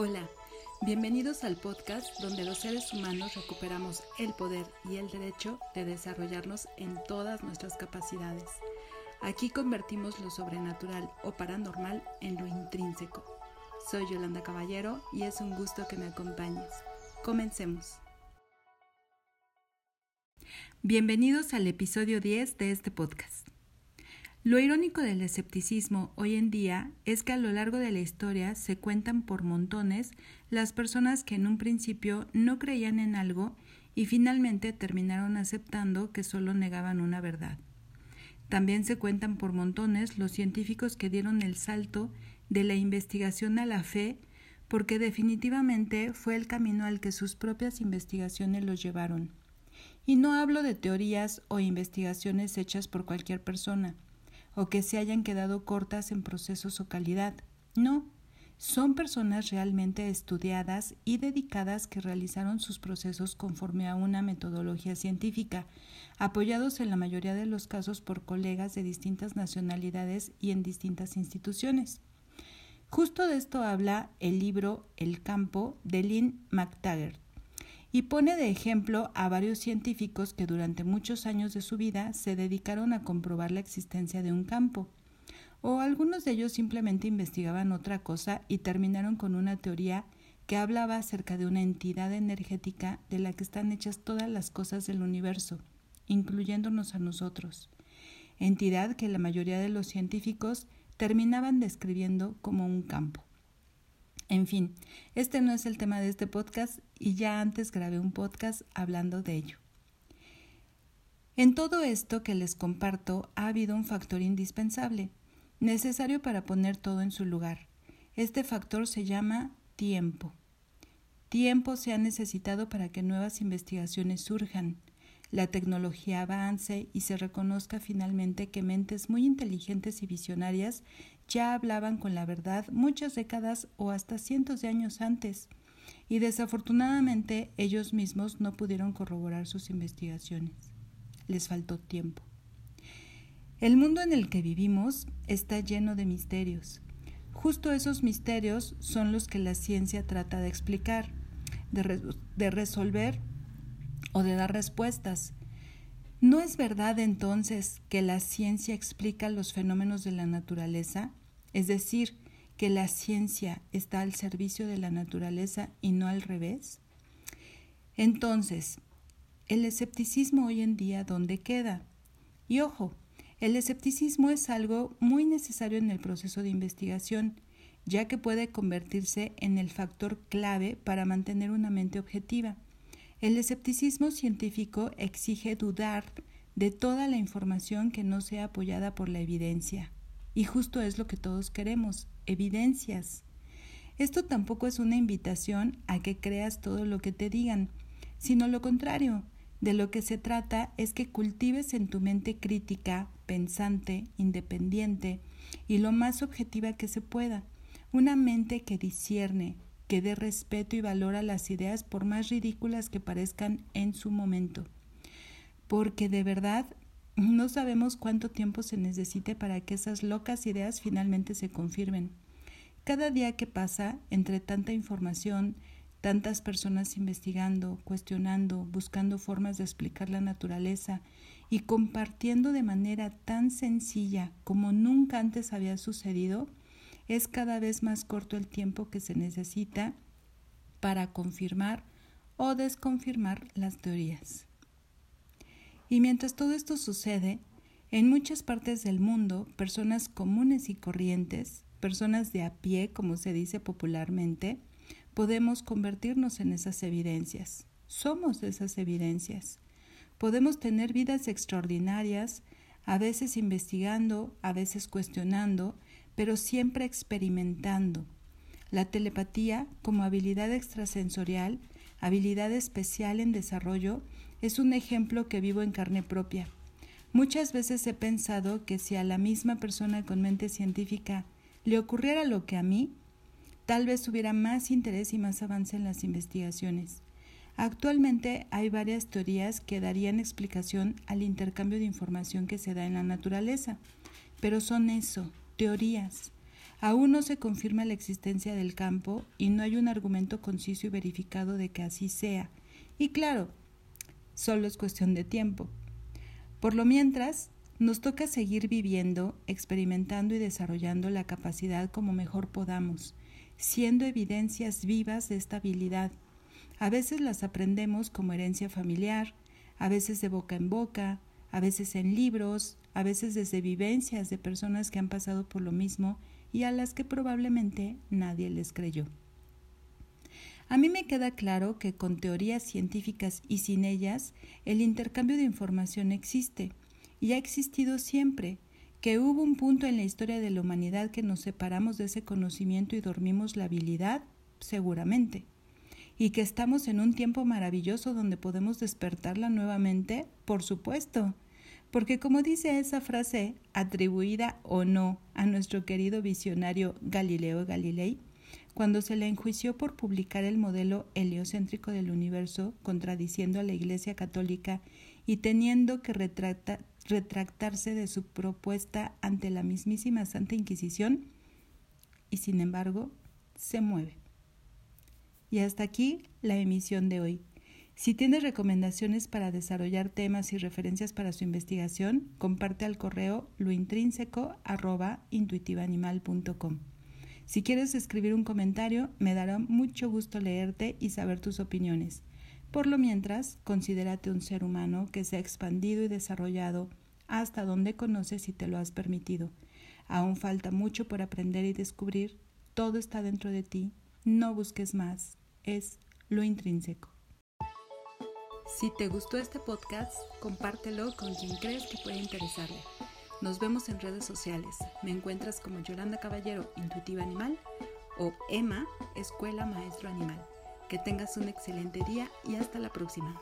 Hola, bienvenidos al podcast donde los seres humanos recuperamos el poder y el derecho de desarrollarnos en todas nuestras capacidades. Aquí convertimos lo sobrenatural o paranormal en lo intrínseco. Soy Yolanda Caballero y es un gusto que me acompañes. Comencemos. Bienvenidos al episodio 10 de este podcast. Lo irónico del escepticismo hoy en día es que a lo largo de la historia se cuentan por montones las personas que en un principio no creían en algo y finalmente terminaron aceptando que solo negaban una verdad. También se cuentan por montones los científicos que dieron el salto de la investigación a la fe porque definitivamente fue el camino al que sus propias investigaciones los llevaron. Y no hablo de teorías o investigaciones hechas por cualquier persona, o que se hayan quedado cortas en procesos o calidad. No, son personas realmente estudiadas y dedicadas que realizaron sus procesos conforme a una metodología científica, apoyados en la mayoría de los casos por colegas de distintas nacionalidades y en distintas instituciones. Justo de esto habla el libro El campo de Lynn McTaggart y pone de ejemplo a varios científicos que durante muchos años de su vida se dedicaron a comprobar la existencia de un campo, o algunos de ellos simplemente investigaban otra cosa y terminaron con una teoría que hablaba acerca de una entidad energética de la que están hechas todas las cosas del universo, incluyéndonos a nosotros, entidad que la mayoría de los científicos terminaban describiendo como un campo. En fin, este no es el tema de este podcast y ya antes grabé un podcast hablando de ello. En todo esto que les comparto ha habido un factor indispensable, necesario para poner todo en su lugar. Este factor se llama tiempo. Tiempo se ha necesitado para que nuevas investigaciones surjan, la tecnología avance y se reconozca finalmente que mentes muy inteligentes y visionarias ya hablaban con la verdad muchas décadas o hasta cientos de años antes, y desafortunadamente ellos mismos no pudieron corroborar sus investigaciones. Les faltó tiempo. El mundo en el que vivimos está lleno de misterios. Justo esos misterios son los que la ciencia trata de explicar, de, resolver o de dar respuestas. ¿No es verdad entonces que la ciencia explica los fenómenos de la naturaleza? Es decir, que la ciencia está al servicio de la naturaleza y no al revés. Entonces, el escepticismo hoy en día, ¿dónde queda? Y ojo, el escepticismo es algo muy necesario en el proceso de investigación, ya que puede convertirse en el factor clave para mantener una mente objetiva. El escepticismo científico exige dudar de toda la información que no sea apoyada por la evidencia. Y justo es lo que todos queremos, evidencias. Esto tampoco es una invitación a que creas todo lo que te digan, sino lo contrario. De lo que se trata es que cultives en tu mente crítica, pensante, independiente y lo más objetiva que se pueda. Una mente que discierne, que dé respeto y valor a las ideas por más ridículas que parezcan en su momento. Porque de verdad no sabemos cuánto tiempo se necesite para que esas locas ideas finalmente se confirmen. Cada día que pasa, entre tanta información, tantas personas investigando, cuestionando, buscando formas de explicar la naturaleza y compartiendo de manera tan sencilla como nunca antes había sucedido, es cada vez más corto el tiempo que se necesita para confirmar o desconfirmar las teorías. Y mientras todo esto sucede, en muchas partes del mundo, personas comunes y corrientes, personas de a pie, como se dice popularmente, podemos convertirnos en esas evidencias. Somos esas evidencias. Podemos tener vidas extraordinarias, a veces investigando, a veces cuestionando, pero siempre experimentando. La telepatía, como habilidad extrasensorial, habilidad especial en desarrollo, es un ejemplo que vivo en carne propia. Muchas veces he pensado que si a la misma persona con mente científica le ocurriera lo que a mí, tal vez hubiera más interés y más avance en las investigaciones. Actualmente hay varias teorías que darían explicación al intercambio de información que se da en la naturaleza, pero son eso, teorías. Aún no se confirma la existencia del campo y no hay un argumento conciso y verificado de que así sea. Y claro, solo es cuestión de tiempo. Por lo mientras, nos toca seguir viviendo, experimentando y desarrollando la capacidad como mejor podamos, siendo evidencias vivas de esta habilidad. A veces las aprendemos como herencia familiar, a veces de boca en boca, a veces en libros, a veces desde vivencias de personas que han pasado por lo mismo y a las que probablemente nadie les creyó. A mí me queda claro que con teorías científicas y sin ellas, el intercambio de información existe y ha existido siempre, que hubo un punto en la historia de la humanidad que nos separamos de ese conocimiento y dormimos la habilidad, seguramente, y que estamos en un tiempo maravilloso donde podemos despertarla nuevamente, por supuesto, porque como dice esa frase, atribuida o no a nuestro querido visionario Galileo Galilei, cuando se le enjuició por publicar el modelo heliocéntrico del universo, contradiciendo a la Iglesia Católica y teniendo que retractarse de su propuesta ante la mismísima Santa Inquisición, y sin embargo, se mueve. Y hasta aquí la emisión de hoy. Si tienes recomendaciones para desarrollar temas y referencias para su investigación, comparte al correo lointrínseco.intuitivaanimal.com. Si quieres escribir un comentario, me dará mucho gusto leerte y saber tus opiniones. Por lo mientras, considérate un ser humano que se ha expandido y desarrollado hasta donde conoces y te lo has permitido. Aún falta mucho por aprender y descubrir. Todo está dentro de ti. No busques más. Es lo intrínseco. Si te gustó este podcast, compártelo con quien crees que puede interesarle. Nos vemos en redes sociales. Me encuentras como Yolanda Caballero, Intuitiva Animal, o Emma, Escuela Maestro Animal. Que tengas un excelente día y hasta la próxima.